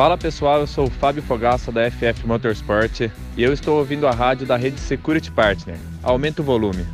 Fala pessoal, eu sou o Fábio Fogaça da FF Motorsport e eu estou ouvindo a rádio da rede Security Partner. Aumenta o volume.